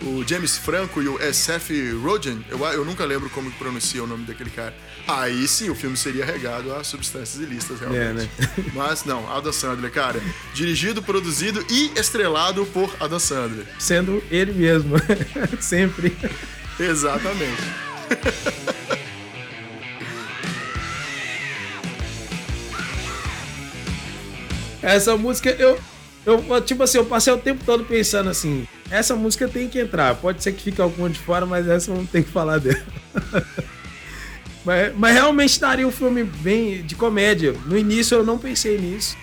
o James Franco e o SF Rogen, eu, eu nunca lembro como que pronuncia o nome daquele cara. Aí sim, o filme seria regado a substâncias ilícitas, realmente. É, né? Mas não, Adam Sandler, cara. Dirigido, produzido e estrelado por Adam Sandler. Sendo ele mesmo. Sempre. Exatamente. Essa música, eu, eu. Tipo assim, eu passei o tempo todo pensando assim: essa música tem que entrar. Pode ser que fique alguma de fora, mas essa não tem que falar dela. mas, mas realmente daria um filme bem de comédia. No início eu não pensei nisso.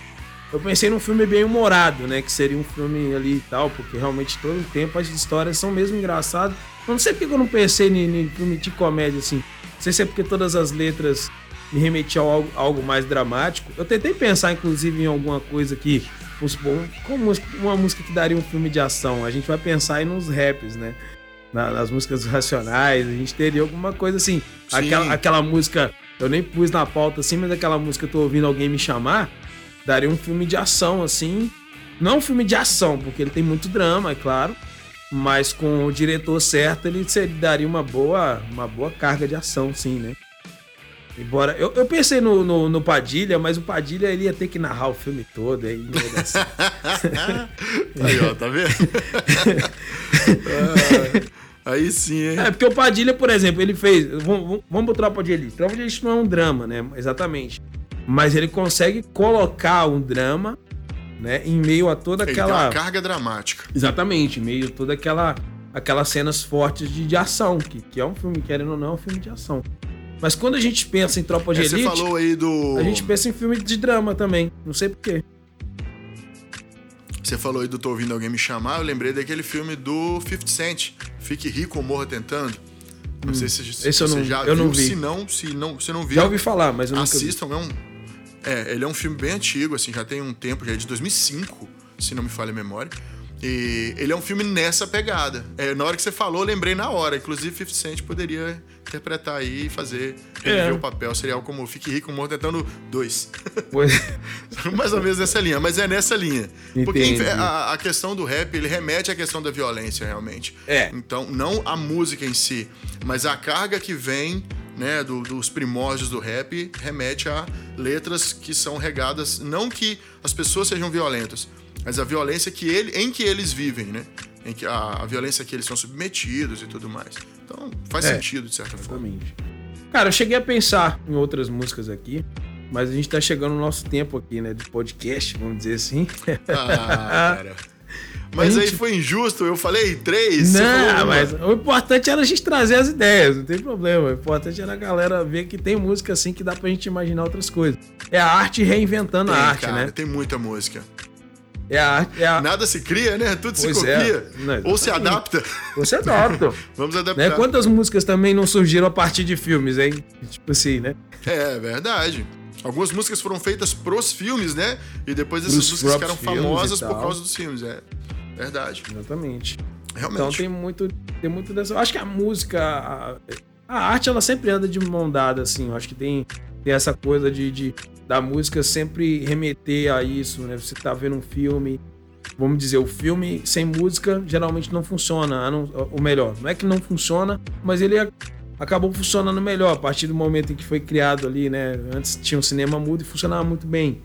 Eu pensei num filme bem humorado, né? Que seria um filme ali e tal, porque realmente todo o tempo as histórias são mesmo engraçadas. Não sei porque eu não pensei em filme de comédia assim. Não sei se é porque todas as letras me remetiam a algo, algo mais dramático. Eu tentei pensar, inclusive, em alguma coisa que. Vamos supor, como uma música que daria um filme de ação. A gente vai pensar aí nos raps, né? Na- nas músicas racionais, a gente teria alguma coisa assim. Aquela, aquela música, eu nem pus na pauta assim, mas aquela música Tô Ouvindo Alguém Me Chamar, daria um filme de ação, assim. Não um filme de ação, porque ele tem muito drama, é claro. Mas com o diretor certo, ele daria uma boa, uma boa carga de ação, sim, né? Embora. Eu, eu pensei no, no, no Padilha, mas o Padilha ele ia ter que narrar o filme todo. Aí. Aí, ó, tá vendo? Ah, aí sim, hein? É, porque o Padilha, por exemplo, ele fez. Vamos, vamos- vamos pro Tropa de Elite. Tropa de Elite não é um drama, né? Exatamente. Mas ele consegue colocar um drama, né? Em meio a toda Ele aquela. uma carga dramática. Exatamente, em meio a toda aquela. Aquelas cenas fortes de, de ação, que, que é um filme, querendo ou não, é um filme de ação. Mas quando a gente pensa em Tropa de É, você Elite, falou aí do. a gente pensa em filme de drama também. Não sei porquê. Você falou aí do Tô Ouvindo Alguém Me Chamar, eu lembrei daquele filme do 50 Cent, Fique Rico ou Morra Tentando. Não sei se, se você não- já eu viu, não vi. se não, se não, se não viu, Já ouvi falar, mas eu nunca vi. assistam, é um... É, ele é um filme bem antigo, assim, já tem um tempo, já é de 2005, se não me falha a memória. E ele é um filme nessa pegada. É, na hora que você falou, eu lembrei na hora. Inclusive, 50 Cent poderia interpretar aí e fazer É. o papel. Seria algo como Fique Rico, Morra Tentando dois. Pois- Mais ou menos nessa linha, mas é nessa linha. Porque Entendi. a, a questão do rap, ele remete à questão da violência, realmente. É. Então, não a música em si, mas a carga que vem né, do- dos primórdios do rap remete a letras que são regadas, não que as pessoas sejam violentas, mas a violência que ele, em que eles vivem, né? Em que a, a violência que eles são submetidos e tudo mais. Então, faz É. sentido, de certa forma. Exatamente. Cara, eu cheguei a pensar em outras músicas aqui, mas a gente tá chegando no nosso tempo aqui, né? De podcast, vamos dizer assim. Ah, cara. Mas A aí gente- foi injusto, eu falei três. Não, uma. mas o importante era a gente trazer as ideias, não tem problema. O importante era a galera ver que tem música assim que dá pra gente imaginar outras coisas. É a arte reinventando Tem, a arte, cara, né? tem muita música. É a. É a... Nada se cria, né? Tudo se Pois é. copia. Não, Ou se adapta. Você adapta. Vamos adaptar. né? Quantas músicas também não surgiram a partir de filmes, hein? Tipo assim, né? É verdade. Algumas músicas foram feitas pros filmes, né? E depois essas Pros músicas ficaram famosas por causa dos filmes. É verdade. Exatamente. Realmente. Então tem muito, tem muito dessa. Acho que a música, a, a arte, ela sempre anda de mão dada, assim. Eu acho que tem, tem essa coisa de, de da música sempre remeter a isso, né? Você tá vendo um filme, vamos dizer, o filme sem música geralmente não funciona. não- Ou melhor, não é que não funciona, mas ele acabou funcionando melhor a partir do momento em que foi criado ali, né? Antes tinha um cinema mudo e funcionava muito bem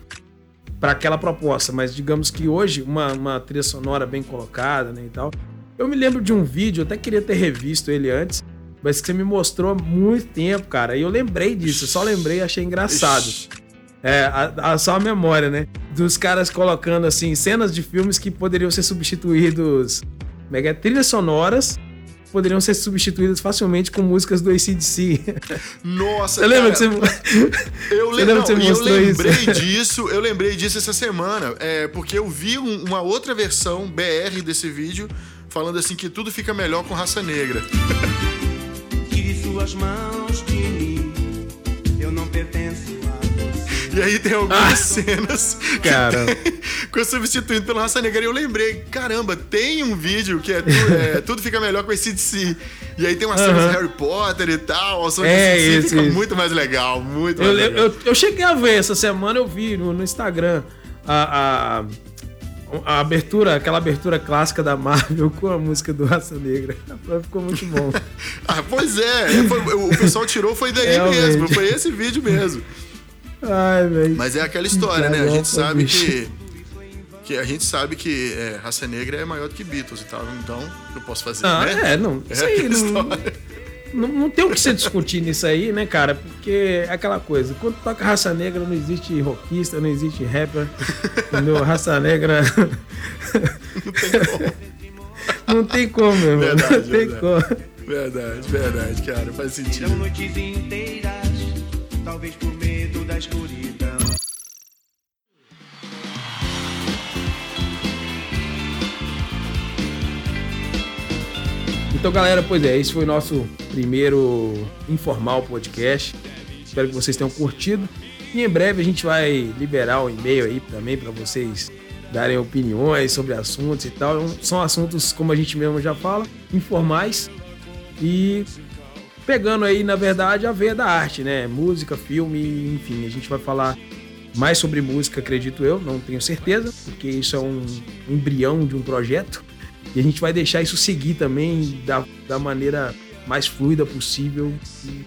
para aquela proposta, mas digamos que hoje uma, uma trilha sonora bem colocada, né, e tal. Eu me lembro de um vídeo, até queria ter revisto ele antes, mas que você me mostrou há muito tempo, cara. E eu lembrei disso, eu só lembrei e achei engraçado. É, a, a- só a memória, né? Dos caras colocando, assim, cenas de filmes que poderiam ser substituídos. Como é é? Trilhas sonoras poderiam ser substituídas facilmente com músicas do ACDC. Nossa, Você lembra cara, que você. Eu, Você le... lembra não, que você eu mostrou isso? lembrei disso, eu lembrei disso essa semana, é, porque eu vi um- uma outra versão BR desse vídeo falando assim que tudo fica melhor com raça negra. Tire suas mãos de mim. Eu não pertenço você. E aí tem algumas cenas que Cara. com substituído pela raça negra. E eu lembrei, caramba, tem um vídeo que é, tu- é, tudo fica melhor com esse DC. E aí tem umas cenas de Harry Potter e tal, som de É, isso, fica isso. muito mais legal, muito Eu, mais le- legal. eu, eu cheguei a ver essa semana, eu vi no, no Instagram a, a, a abertura, aquela abertura clássica da Marvel com a música do Raça Negra. Ficou muito bom. Ah, pois é, é, foi- o pessoal tirou foi daí Realmente. mesmo, foi esse vídeo mesmo. Ai, velho. Mas é aquela história, né? A gente sabe que. que a gente sabe que é, raça negra é maior do que Beatles e tal. Então, eu posso fazer, Ah, né? é, não. Isso aí aquela não, história. não, não tem o que se discutir nisso aí, né, cara? Porque é aquela coisa, quando toca raça negra não existe rockista, não existe rapper, entendeu? Raça negra. Não tem como. não tem como, meu irmão. Verdade, não tem verdade. como. Verdade, verdade, cara. Faz sentido. noites inteiras, talvez por medo da escuridão. Então, galera, pois é, esse foi nosso primeiro informal podcast. Espero que vocês tenham curtido. E em breve a gente vai liberar um e-mail aí também para vocês darem opiniões sobre assuntos e tal. É são assuntos, como a gente mesmo já fala, informais. E pegando aí, na verdade, a veia da arte, né? Música, filme, enfim, a gente vai falar mais sobre música, acredito eu, não tenho certeza, porque isso é um embrião de um projeto. E a gente vai deixar isso seguir também da, da maneira mais fluida possível. E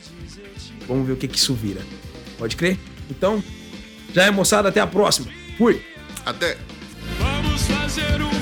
vamos ver o que, que isso vira. Pode crer? Então, já é moçada, até a próxima. Fui! Até. Vamos fazer um